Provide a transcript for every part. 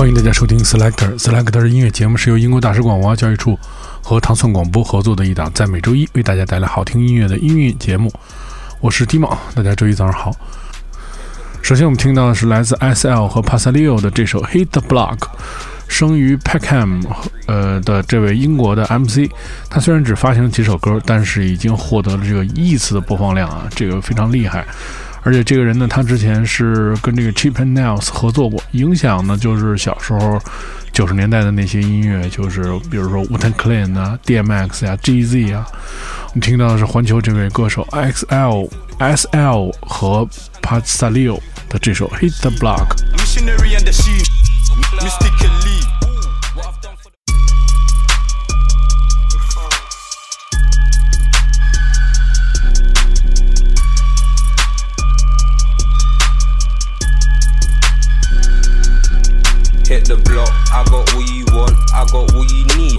欢迎大家收听 Selector Selector 音乐节目，是由英国大使馆文化教育处和糖蒜广播合作的一档，在每周一为大家带来好听音乐的音乐节目。我是 Timo，大家周一早上好。首先我们听到的是来自 S.L 和 Pasalio 的这首 Hit the Block。生于 Peckham，呃的这位英国的 MC，他虽然只发行了几首歌，但是已经获得了这个亿次的播放量啊，这个非常厉害。而且这个人呢，他之前是跟这个 Cheap and Nails 合作过，影响呢就是小时候九十年代的那些音乐，就是比如说 Wu-Tang Clan 啊、DMX 呀、G.Z 啊。我们听到的是环球这位歌手 X.L、S.L 和 Pasalio 的这首 Hit the Block。Hit the block, I got what you want, I got what you need,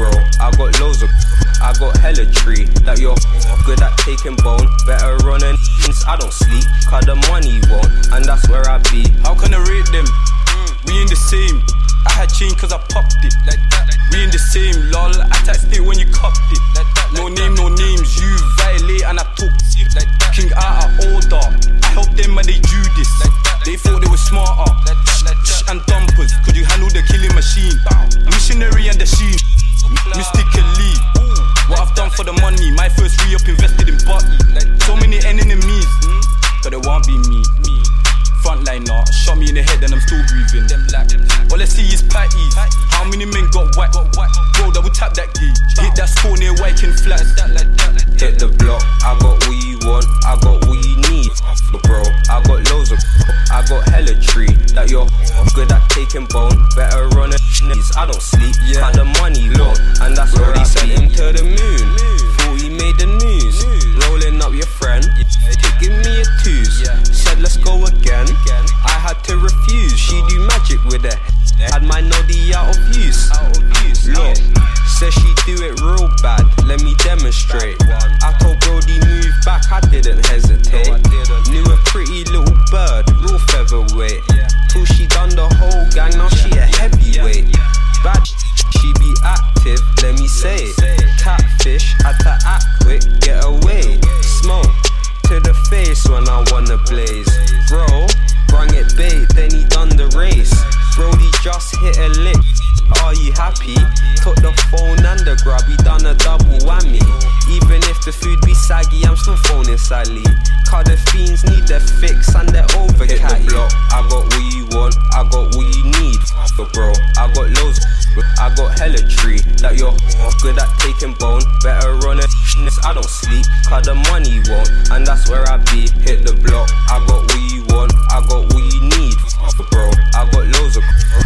bro. I got loads of, I got hella tree that you're good at taking bone. Better run and I don't sleep, cause the money won't, and that's where I be. How can I rate them? Mm. We in the same. I had chain cause I popped it. Like that. We in the same, lol. I taxed it when you copped it. Like that. No name, no names. You violate and I took like that. King out of order. I helped them give me Phoning Sally. Cause the fiends need their fix and they're over Hit the block, I got what you want, I got what you need. But bro, I got loads, I got hella tree that you're good at taking bone. Better run a I don't sleep, cause the money won't, and that's where I be. Hit the block, I got what you want, I got what you need. Bro, I got loads of,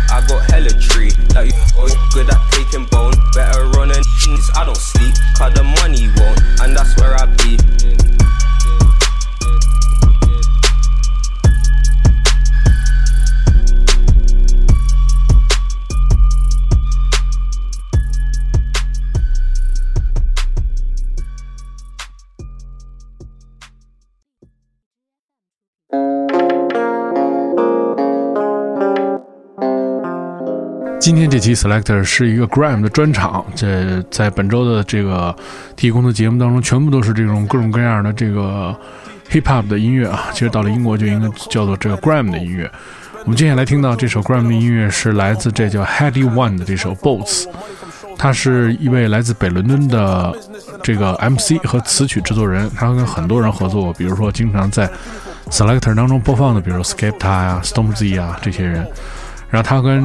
I got hella tree that oh, you're good at taking bone. Better run I don't sleep, cause the money won't, and that's where I be. 今天这期 Selector 是一个 Gram 的专场，这在本周的这个提供的节目当中，全部都是这种各种各样的这个 Hip Hop 的音乐啊。其实到了英国就应该叫做这个 Gram 的音乐。我们接下来听到这首 Gram 的音乐是来自这叫 Heady One 的这首 Boats，他是一位来自北伦敦的这个 MC 和词曲制作人，他跟很多人合作，比如说经常在 Selector 当中播放的，比如 Skepta 呀、Stormzy 啊这些人。然后他跟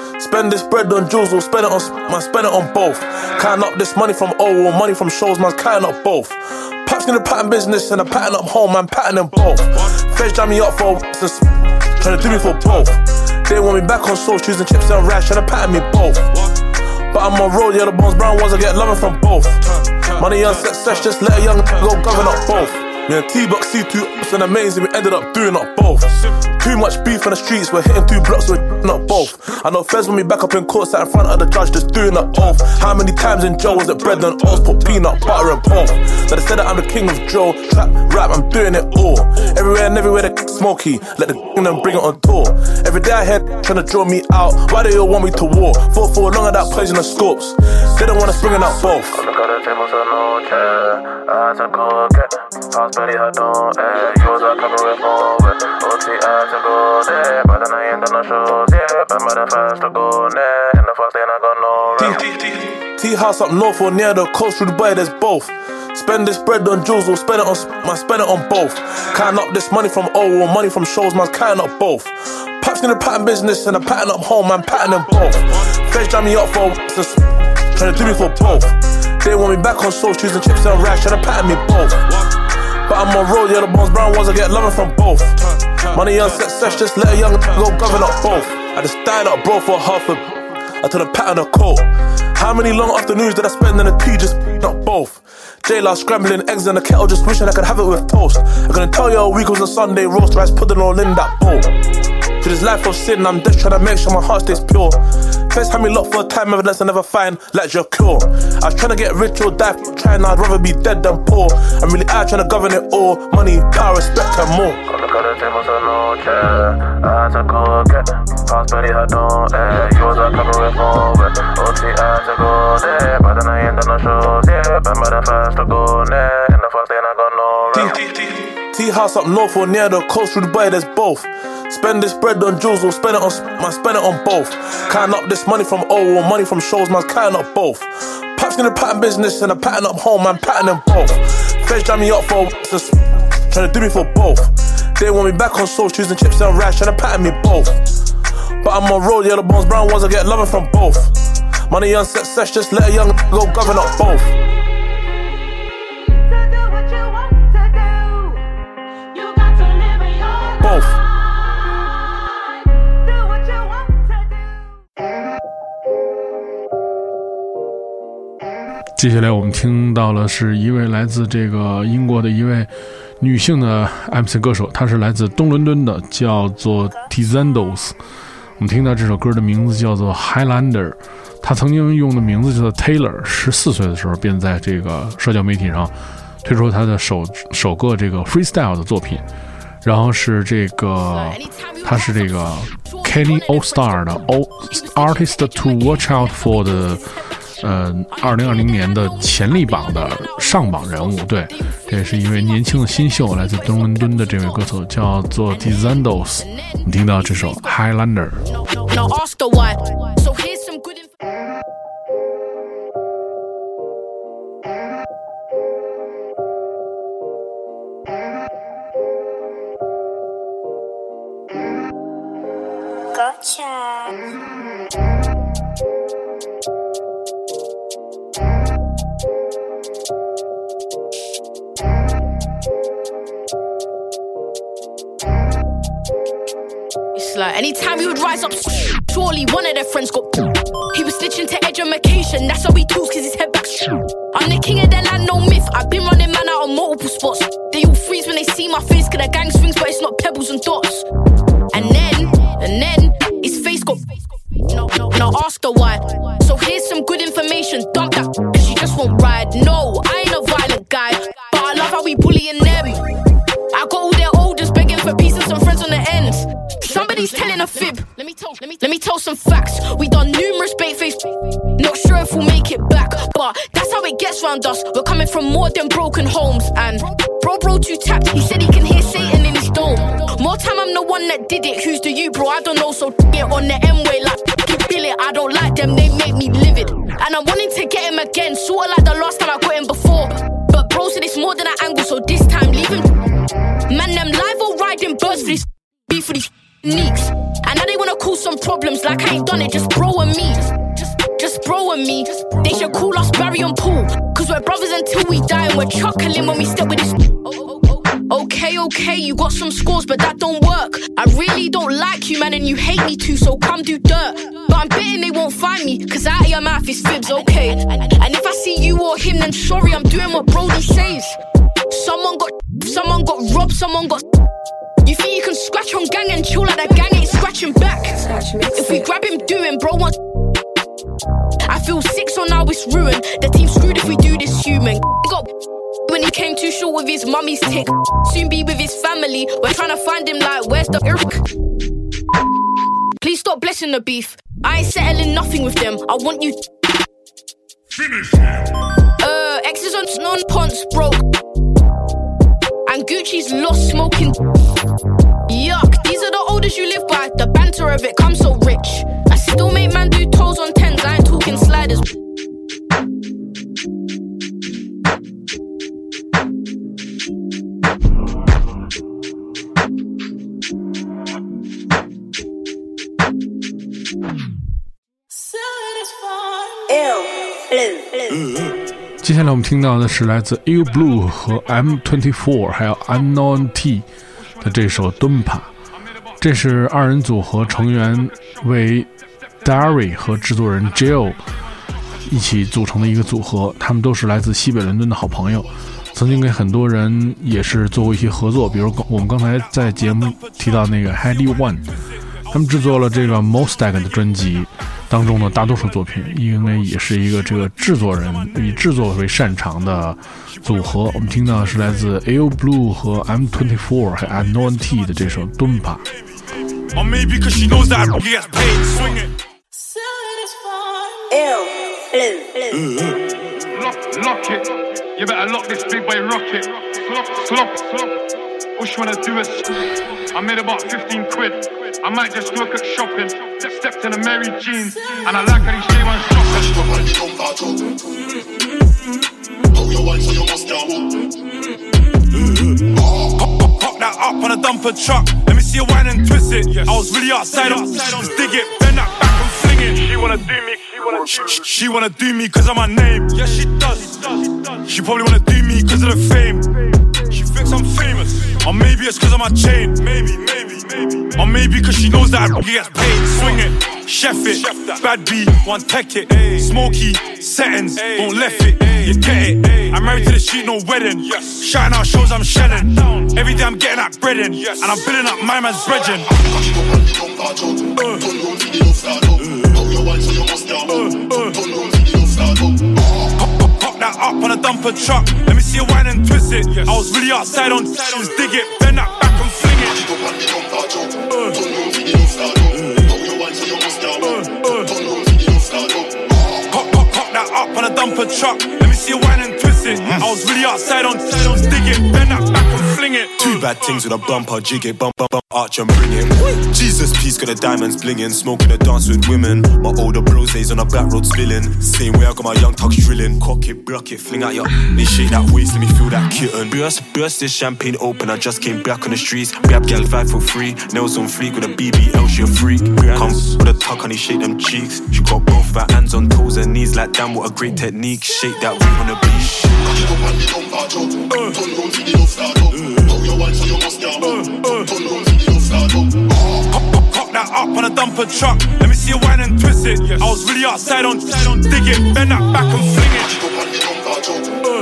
Spend this bread on jewels or spend it on man, spend it on both. Counting up this money from O or money from shows, man, counting up both. Paps in the pattern business and a pattern up home, man, pattern them both. Feds jam me up for trying to do me for both. They want me back on soul, choosing chips and rice, trying to pattern me both. But I'm on road, yeah, the bones brown ones, I get loving from both. Money and success, just let a young go govern up both. Me and T-Buck C2 ups and amazing, we ended up doing up both. Too much beef on the streets, we're hitting two blocks, we're not both. I know Fez when me back up in court, sat in front of the judge, just doing up both. How many times in Joe was it bread and oats, put peanut butter and pork? So they said that I'm the king of Joe, trap, rap, I'm doing it all. Everywhere and everywhere they smoky, let the them bring it on tour. Every day I hear trying to draw me out, why they all want me to war? Fought for long of that poison of scopes, they don't want us bringing out both. I to go get Pass Betty had no air You was a couple with more with OT I had to go there But then I ain't done no shows Yeah, but by the fast to go there In the first day I got no Tea house up north or near the coast through Dubai, there's both. Spend this bread on jewels or spend it on man, spend it on both. Can't up this money from O or money from shows, man, can't up both. Paps in the pattern business and a pattern up home, man, pattern them both. Feds jam me up for trying to do me for both. They want me back on soul, choosing chips and rice, trying to pattern me both. But I'm on road, yeah, the bones brown ones, I get loving from both. Money and success, just let a young go govern up both. I just died up, bro, for half a. I took a pattern of coat. How many long afternoons did I spend in the tea, just not both? J-Law scrambling eggs in the kettle, just wishing I could have it with toast. I'm gonna tell you a week was a Sunday roast, rice pudding all in that bowl. To this life of sin, I'm just trying to make sure my heart stays pure. First had me locked for a time, evidence I never find, like your cure. I was trying to get rich or die, trying, I'd rather be dead than poor. I'm really out trying to govern it all, money, power, respect, and more. Go get Pass Betty had no air You was a couple with more with OT I had to go there But then I ain't done no shows Yeah, but by the fast to go there In the first day I got no Tea house up north or near the coast through Dubai, there's both. Spend this bread on jewels or spend it on man, spend it on both. Can't up this money from O or money from shows, man, can't up both. Paps in the pattern business and a pattern up home, man, pattern them both. Feds jam me up for just trying to do me for both. They want me back on soul, choosing chips and rice, trying to pattern me both. But I'm on road, yeah, the bones brown ones, I get loving from both. Money and success, just let a young go govern up both. Both. 接下来我们听到了是一位来自这个英国的一位 女性的 MC 歌手，她是来自东伦敦的，叫做 Tizandos。我们听到这首歌的名字叫做 Highlander，她曾经用的名字叫做 Taylor。十四岁的时候便在这个社交媒体上推出她的首首个这个 freestyle 的作品，然后是这个，她是这个 Kenny All Star 的 All Artist to Watch Out for 的。嗯，二零二零年的潜力榜的上榜人物，对，这也是一位年轻的新秀，来自东伦敦的这位歌手叫做 Dizandos。你听到这首 Highlander。Surely one of their friends got. He was snitching to education, that's how he talks, cause his head back. I'm the king of the land, no myth. I've been running man out on multiple spots. They all freeze when they see my face, cause the gang swings, but it's not pebbles and dots. And then, and then, his face got. No, no, now ask the why. So here's some good information. Dump that, cause you just won't ride. No, I ain't a violent guy, but I love how we bullying them. I got all their oldest begging for peace and some friends on the ends. Somebody's telling a fib. Tell, some facts. We done numerous bait face. Not sure if we'll make it back, but that's how it gets round us. We're coming from more than broken homes. And bro, bro, too tapped. He said he can hear Satan in his dome. More time, I'm the one that did it. Who's the you, bro? I don't know. So get on the M way like. I don't like them. They make me livid. And I'm wanting to get him again, sort of like the last time I got him before. But bro said it's more than an angle, so this time leave him. Man, them live or riding birds for this beef for these neeks. And now they wanna cause some problems like I ain't done it, just bro and me. Just, just bro and me. They should call us Barry and Paul. Cause we're brothers until we die and we're chuckling when we step with this. Okay, okay, okay, you got some scores, but that don't work. I really don't like you, man, and you hate me too, so come do dirt. But I'm betting they won't find me, cause out of your mouth is fibs, okay. And if I see you or him, then sorry, I'm doing what Brody says. Someone got, someone got robbed, someone got. You think you can scratch on gang gang ain't scratching back? If we grab him do doing, bro wants. I feel sick, so now it's ruined. The team's screwed if we do this human. Got when he came too short with his mummy's tick. Soon be with his family. We're trying to find him like, where's the irk? Please stop blessing the beef. I ain't settling nothing with them. I want you. Finish Uh, X's on non ponce broke. And Gucci's lost smoking the oldest you live by. The banter of it comes so rich. I still make man do toes on tens. I ain't talking sliders. 接下来我们听到的是来自 iLL BLU 和 M24，还有 Unknown T 的这首《蹲爬》。这是二人组合成员为 Darry 和制作人 Jill 一起组成的一个组合，他们都是来自西北伦敦的好朋友，曾经给很多人也是做过一些合作，比如我们刚才在节目提到那个 Heady One，他们制作了这个 Mostag 的专辑。当中的大多数作品，因为也是一个这个制作人以制作为擅长的组合。我们听到的是来自 L Blue 和 M24 和 Unknown T 的这首《敦帕》。Or maybe because she knows that I gets paid. Swing it. Ew. Lock, lock it. You better lock this big boy rocket. Slop, slop, slop. All she wanna do is. I made about 15 quid. I might just look at shopping. Stepped in a Mary jeans. And I like how these J1 shopping. Pop that up on a dumper truck. See you whine and twist it. I was really outside up. Just dig it, bend that back and fling it. She wanna do me. She wanna do me. She wanna do me cause of my name. Yeah, she does. She probably wanna do me cause of the fame. She thinks I'm famous. Or maybe it's cause of my chain. Maybe, maybe, maybe. Or maybe cause she knows that I gets paid. Swing it, chef it. Bad B, one tech it. Smoky, settings, don't left it. You get it. I'm married to the street, no wedding. Shouting out shows I'm shelling. Every day I'm getting that bread in. And I'm building up my man's brethren. Pop that up on a dumper truck. Let me see you whine and twist it. I was really outside on just dig it, bend that back and fling it. On a truck. Let me see you whine and twist it. I was really outside on just dig it, bend that and fling it. Two bad things with a bumper, jig it, bump, bump, bump, arch and bring it. Jesus, peace, got the diamonds blinging, smoking a dance with women. My older bros days on a back road spilling. Same way I got my young tucks drilling. Cock it, block it, fling out your. They shake that waist, let me feel that kitten. Burst, burst this champagne open. I just came back on the streets. Grab gal vibe for free. Nails on fleek with a BBL, she a freak. Come with a tuck honey, shake them cheeks. She got both her hands on toes and knees like damn, what a great technique. Shake that weight on the beach. Uh, uh. Pop, pop, pop that up on a dumper truck. Let me see you whine and twist it. I was really outside on dig it, bend that back and fling it. Uh.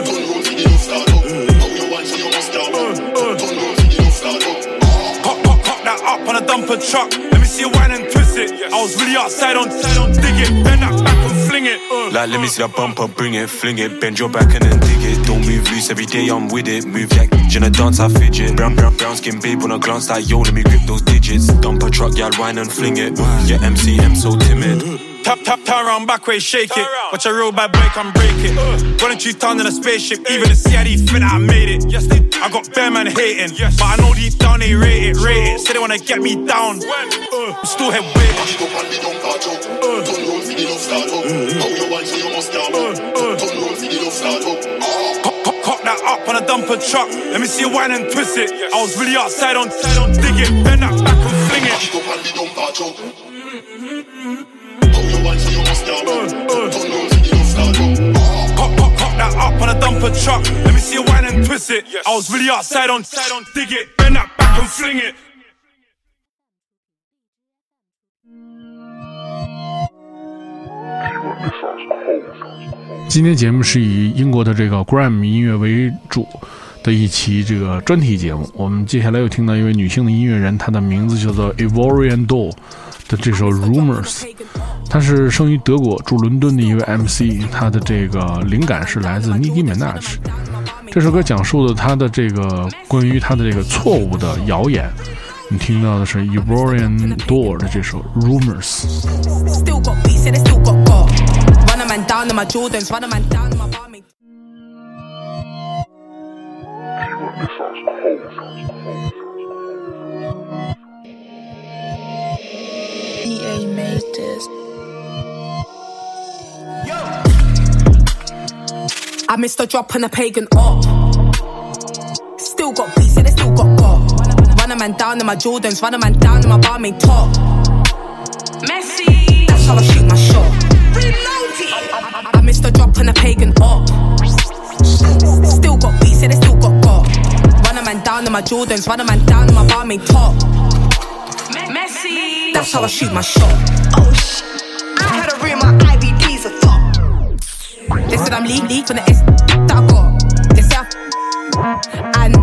Pop, pop, pop that up on a dumper truck. Let me see you whine and twist it. I was really outside on dig it, bend that back fling it. Like, let me see that bumper, bring it, fling it, bend your back and then dig it. Don't move loose every day, I'm with it. Move like Jenna dance, I fidget. Brown, brown, brown skin babe when I glance like yo, let me grip those digits. Dump a truck, yeah, whine and fling it. Yeah, MCM so timid. Uh, uh. Tap, tap, turn around, back way, shake it. Watch a real bad boy come break it. Running two tons in a spaceship, even the CID that I made it. Yes, they I got bear man hating, but I know deep down they rate it, rate it. Say they wanna get me down. I'm uh. still head waiting. Pop, pop, pop that up on a dumper truck. Let me see you whine and twist it. I was really outside on dig it, bend that back and fling it. Pop, pop, pop that up on a dumper truck. Let me see you whine and twist opposite. I was really outside on, side on, dig it, bend that back and fling it. 今天节目是以英国的这个 Gram 音乐为主的一期这个专题节目。我们接下来又听到一位女性的音乐人，她的名字叫做 Ivorian Doll 的这首 Rumors。她是生于德国，住伦敦的一位 MC。她的这个灵感是来自 Nicki Minaj。这首歌讲述的她的这个关于她的这个错误的谣言。你听到的是 Ivorian Doll 的这首 Rumors。Man down in my Jordans, run a man down in my Barmaid. EA made this. Yo! I missed a drop on a pagan up. Still got beats, and they still got got. Run a man down in my Jordans, run a man down in my Barmaid top. Messi, that's how I shoot my shot. In my Jordans, run a man down in my Barmaid top. Messi, that's how I shoot my shot. Oh sh! I had to read my IVDs a thought. They said I'm league league from the S that I got. They say I and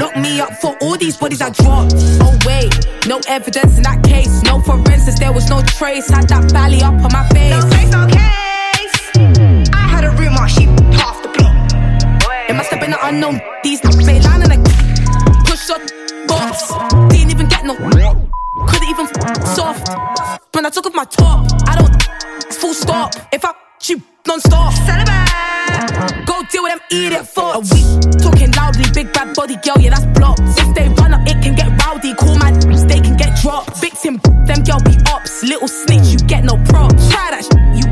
look me up for all these bodies I dropped. Oh wait, no evidence in that case. No forensics, there was no trace. Had that belly up on my face. No face, no case. I had to read my sheep half the block. It must have been an unknown. These they line and I push up box. Didn't even get no. Couldn't even soft. When I took off my top, I don't full stop. If I shoot non-stop. Celebrate. Go deal with them idiot thoughts. A week talking loudly, big bad body girl, yeah, that's blocked. If they run up, it can get rowdy. Cool man, they can get dropped. Victim, them girl be ops. Little snitch, you get no props. Try that, sh- you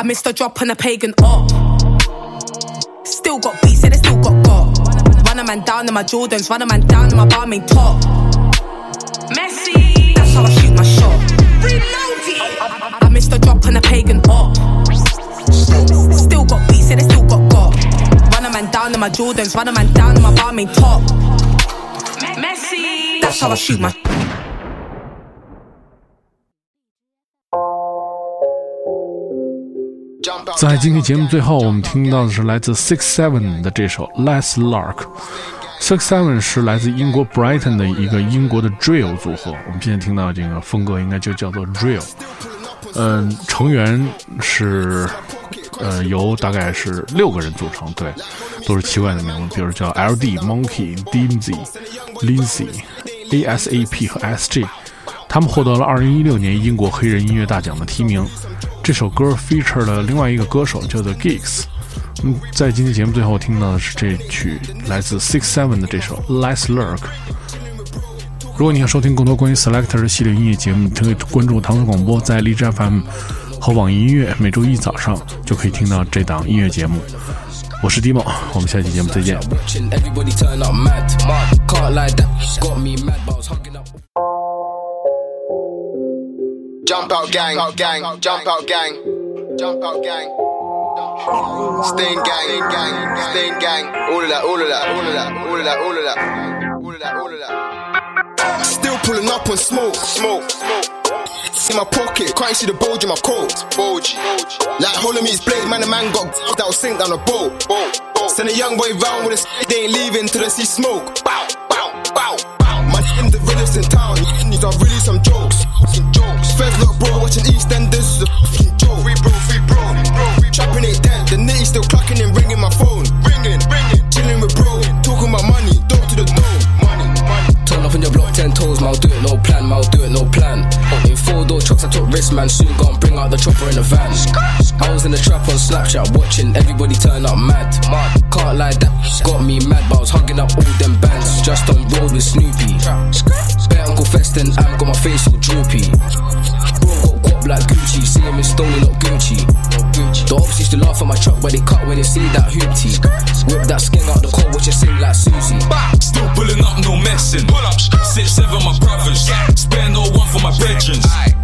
I missed a drop on a pagan up. Still got beats, and they still got got. Run a man down in my Jordans, run a man down in my Barmaid top. Messi, that's how I shoot my shot. I, I missed a drop on a pagan up. Still got beats, and they still got got. Run a man down in my Jordans, run a man down in my Barmaid top. Messi, that's how I shoot my. 在今天节目最后，我们听到的是来自 Six Seven 的这首《Less Lark》。Six Seven 是来自英国 Brighton 的一个英国的 Drill 组合。我们现在听到这个风格应该就叫做 Drill。嗯，成员是呃由大概是六个人组成，对，都是奇怪的名字，比如叫 LD、Monkey、Dimzy、Lindsay、ASAP 和 SG。他们获得了2016年英国黑人音乐大奖的提名。这首歌 feature 了另外一个歌手，叫做 Gigs。嗯，在今天节目最后听到的是这曲来自 Six Seven 的这首 Less Lurk。如果你想收听更多关于 Selector 系列音乐节目，你可以关注唐宋广播，在荔枝 FM 和网易音乐，每周一早上就可以听到这档音乐节目。我是 Dimo，我们下期节目再见。Jump out gang, gang, jump out gang, jump out gang. Stain gang, gang, stain gang. All of that, all of that, all of that, all of that, all of that, all of that, all of that. Still pulling up on smoke, smoke, smoke. In my pocket, can't see the bulge in my coat. Bulge, like Holome's blade, man. The man got that will sink down a boat. Send a young boy round with a stick, they ain't leaving till they see smoke. Bow, bow, bow, realest in town. These are really some jokes. Jokes. Feds look bro, watching EastEnders is a fucking joke. Free bro, free bro, bro. Trapping it dead, the nitty still clocking and ringing my phone. Ringing, ringing. Chilling with bro, talking about money, door to the dome. Money, money. Turn up on your block, ten toes, mal do it, no plan, mal do. In four trucks, I took risks, man. Soon gone, bring out the chopper in the van. I was in the trap on Snapchat, watching everybody turn up mad. Can't lie, that got me mad, but I was hugging up all them bands. Just on road with Snoopy. Bet Uncle Feston, I'm got my face all droopy. Bro got guap like Gucci, see him in Stony, not Gucci. The ops used to laugh at my truck where they cut when they see that hoopty. Whip that skin out the cold, watch it sing like Susie. Still pulling up, no messing. Pull up, six, seven, my brothers. Spare no one for my brethren.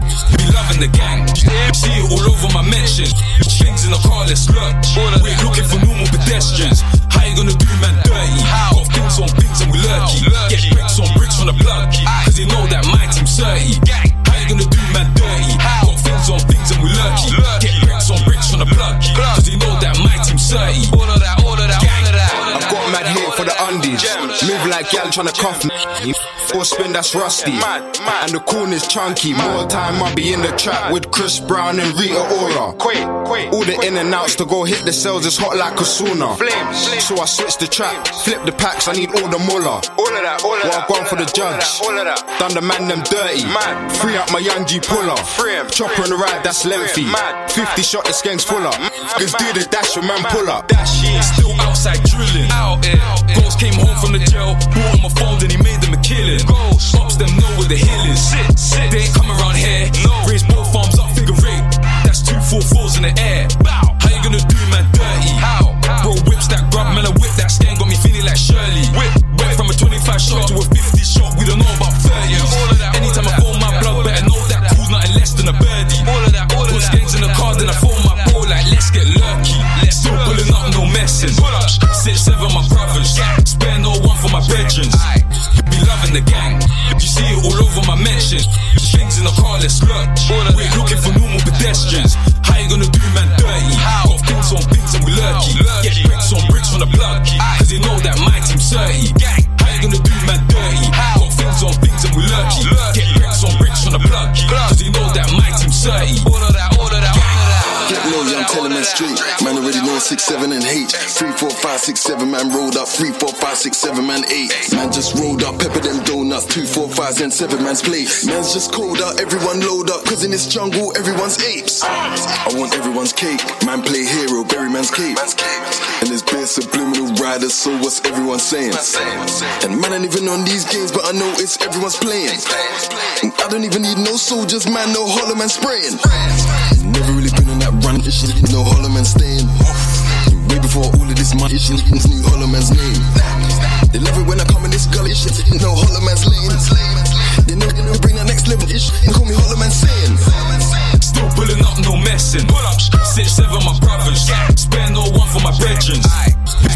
Loving the gang. See it all over my mentions. Things in the car, let's look. We're looking for normal pedestrians. How you gonna do man dirty? Got things on things and we lurky. Get bricks on bricks from the plug. Cause they know Moving like gal tryna cuff me. Or spin that's rusty. And the corner's chunky. More time I'll be in the trap with Chris Brown and Rita Ora. All the in and outs to go hit the cells is hot like a sauna. So I switch the track, flip the packs, I need all the muller. All of that, all of Well, that. I've gone for the judge. All of that. Done the man them dirty. Free up my young G puller. Chopper on the ride, that's lengthy. 50 shot the skanks fuller. Cause do the dash, your man pull up. That she is still outside drilling. Out here. Ghost came home from the jail, bought him a phone, then he made them a killing. Stops them know where the hill is. Sit, sit. They ain't come around here. Raise both arms up, figure eight. That's two four fours in the air. How you gonna do man dirty? How? Bro whips that grub, man, a whip that stain 4, 5, 6, 7, man rolled up. 3, 4, 5, 6, 7, man 8. Man just rolled up, pepper them donuts. 2, 4, 5, and 7 man's plate. Man's just cold up, everyone load up. Cause in this jungle, everyone's apes. I want everyone's cake. Man play hero, bury man's cape. And there's bare subliminal rider, so what's everyone saying? And man ain't even on these games, but I know it's everyone's playing. And I don't even need no soldiers, man, no hollow man spraying. Never really been on that run, this no hollow man staying for all of this money. She knew Holloman's name. They love it when I come in this gully. She know Holloman's lane. They know they bring the next level. shit. they call me Holloman sin. Still pulling up, no messing. Pull up, six seven, my brothers. Spare no one for my brethren.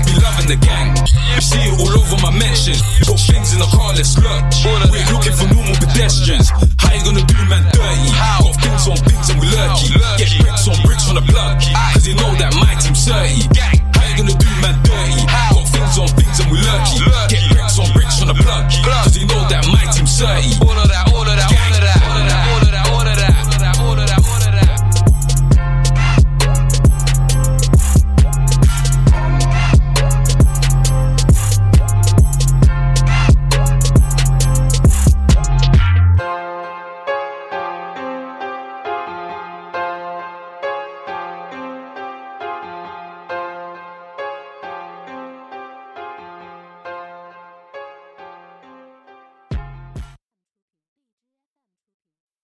Be loving the gang. See it all over my mansion. Put things in the car, let's look. We're looking for normal pedestrians. How you gonna do man dirty? Got things on things